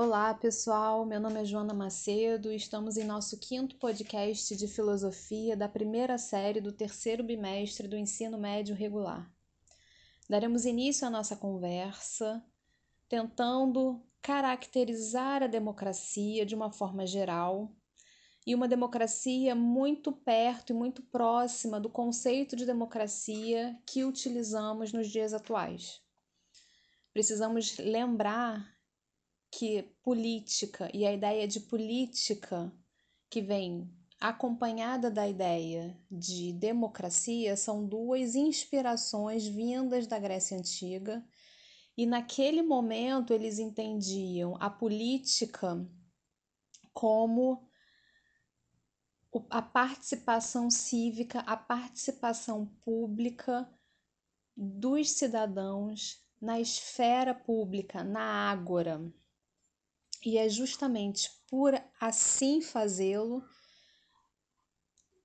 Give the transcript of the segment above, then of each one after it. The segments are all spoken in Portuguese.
Olá, pessoal. Meu nome é Joana Macedo e estamos em nosso quinto podcast de filosofia da primeira série do terceiro bimestre do ensino médio regular. Daremos início à nossa conversa tentando caracterizar a democracia de uma forma geral e uma democracia muito perto e muito próxima do conceito de democracia que utilizamos nos dias atuais. Precisamos lembrar que política e a ideia de política que vem acompanhada da ideia de democracia são duas inspirações vindas da Grécia Antiga, e naquele momento eles entendiam a política como a participação cívica, a participação pública dos cidadãos na esfera pública, na ágora. E é justamente por assim fazê-lo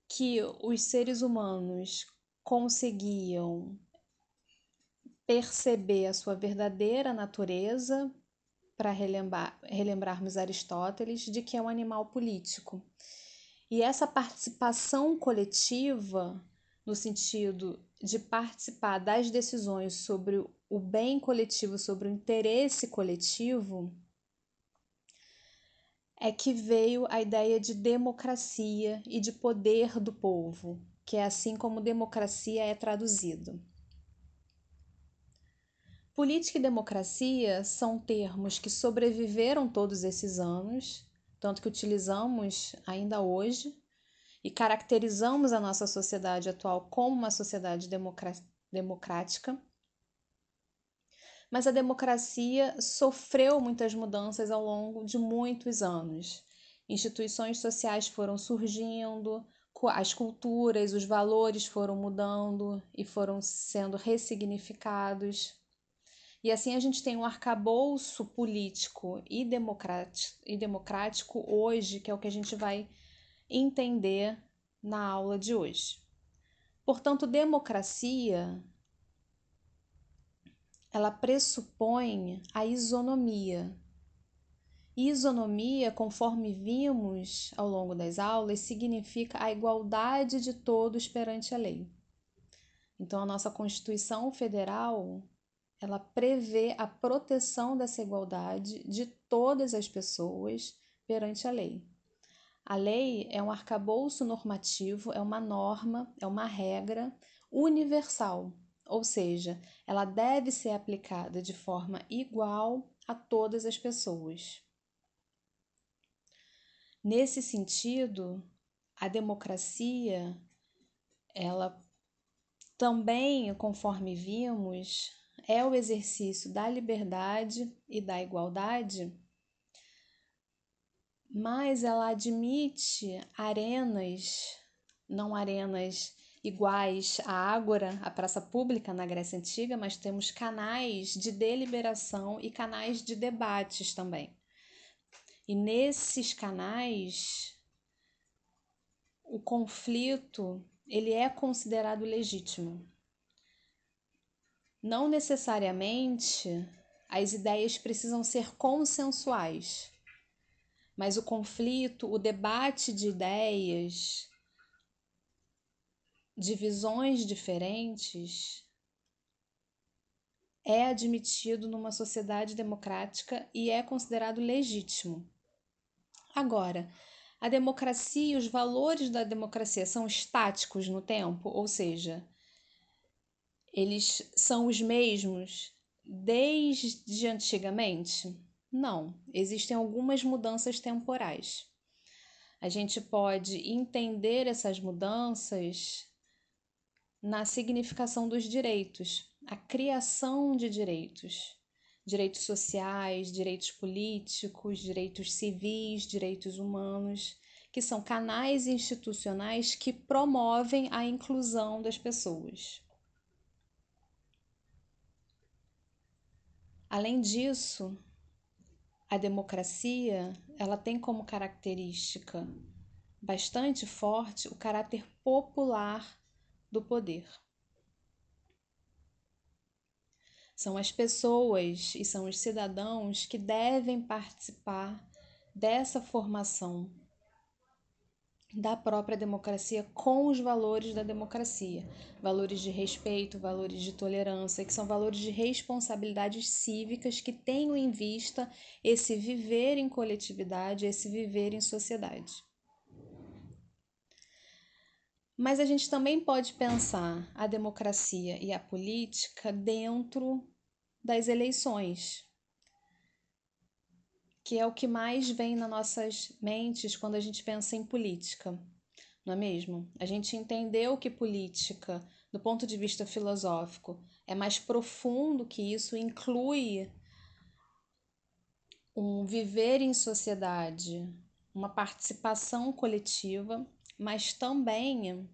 que os seres humanos conseguiam perceber a sua verdadeira natureza, para relembrar, relembrarmos Aristóteles, de que é um animal político. E essa participação coletiva, no sentido de participar das decisões sobre o bem coletivo, sobre o interesse coletivo, é que veio a ideia de democracia e de poder do povo, que é assim como democracia é traduzido. Política e democracia são termos que sobreviveram todos esses anos, tanto que utilizamos ainda hoje e caracterizamos a nossa sociedade atual como uma sociedade democrática mas a democracia sofreu muitas mudanças ao longo de muitos anos. Instituições sociais foram surgindo, as culturas, os valores foram mudando e foram sendo ressignificados. E assim a gente tem um arcabouço político e democrático, e democrático hoje, que é o que a gente vai entender na aula de hoje. Portanto, democracia ela pressupõe a isonomia. Isonomia, conforme vimos ao longo das aulas, significa a igualdade de todos perante a lei. Então, a nossa Constituição Federal ela prevê a proteção dessa igualdade de todas as pessoas perante a lei. A lei é um arcabouço normativo, é uma norma, é uma regra universal ou seja, ela deve ser aplicada de forma igual a todas as pessoas. Nesse sentido, a democracia, ela também, conforme vimos, é o exercício da liberdade e da igualdade, mas ela admite arenas, não arenas iguais à Ágora, a praça pública na Grécia Antiga, mas temos canais de deliberação e canais de debates também. E nesses canais, o conflito ele é considerado legítimo. Não necessariamente as ideias precisam ser consensuais, mas o conflito, o debate de ideias, de visões diferentes é admitido numa sociedade democrática e é considerado legítimo. Agora, a democracia e os valores da democracia são estáticos no tempo, ou seja, eles são os mesmos desde antigamente? Não, existem algumas mudanças temporais. A gente pode entender essas mudanças na significação dos direitos, a criação de direitos, direitos sociais, direitos políticos, direitos civis, direitos humanos, que são canais institucionais que promovem a inclusão das pessoas. Além disso, a democracia, ela tem como característica bastante forte o caráter popular do poder. São as pessoas e são os cidadãos que devem participar dessa formação da própria democracia com os valores da democracia, valores de respeito, valores de tolerância, que são valores de responsabilidades cívicas que tenham em vista esse viver em coletividade, esse viver em sociedade. Mas a gente também pode pensar a democracia e a política dentro das eleições, que é o que mais vem nas nossas mentes quando a gente pensa em política, não é mesmo? A gente entendeu que política, do ponto de vista filosófico, é mais profundo que isso, inclui um viver em sociedade, uma participação coletiva, mas também,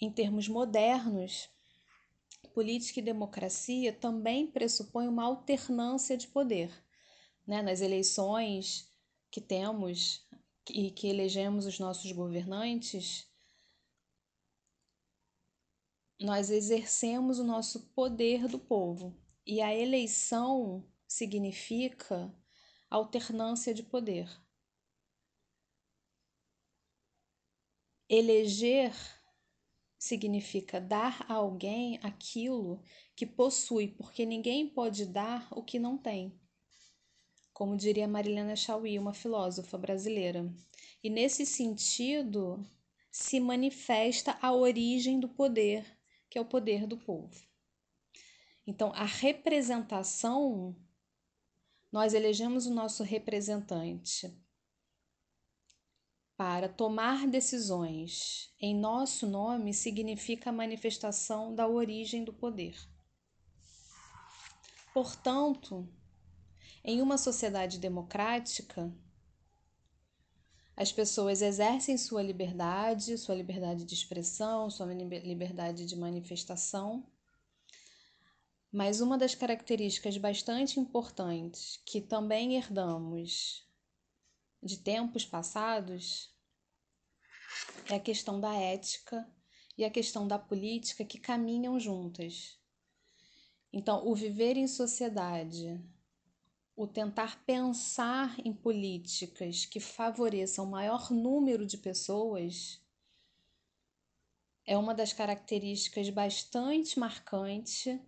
em termos modernos, política e democracia também pressupõe uma alternância de poder. Né? Nas eleições que temos e que elegemos os nossos governantes, nós exercemos o nosso poder do povo. E a eleição significa alternância de poder. Eleger significa dar a alguém aquilo que possui, porque ninguém pode dar o que não tem. Como diria Marilena Chauí, uma filósofa brasileira. E nesse sentido se manifesta a origem do poder, que é o poder do povo. Então, a representação, nós elegemos o nosso representante para tomar decisões em nosso nome significa a manifestação da origem do poder. Portanto, em uma sociedade democrática, as pessoas exercem sua liberdade, sua liberdade de expressão, sua liberdade de manifestação. Mas uma das características bastante importantes que também herdamos de tempos passados é a questão da ética e a questão da política que caminham juntas. Então, o viver em sociedade, o tentar pensar em políticas que favoreçam o maior número de pessoas é uma das características bastante marcantes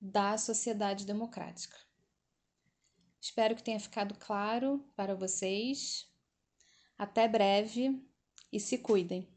da sociedade democrática. Espero que tenha ficado claro para vocês. Até breve e se cuidem.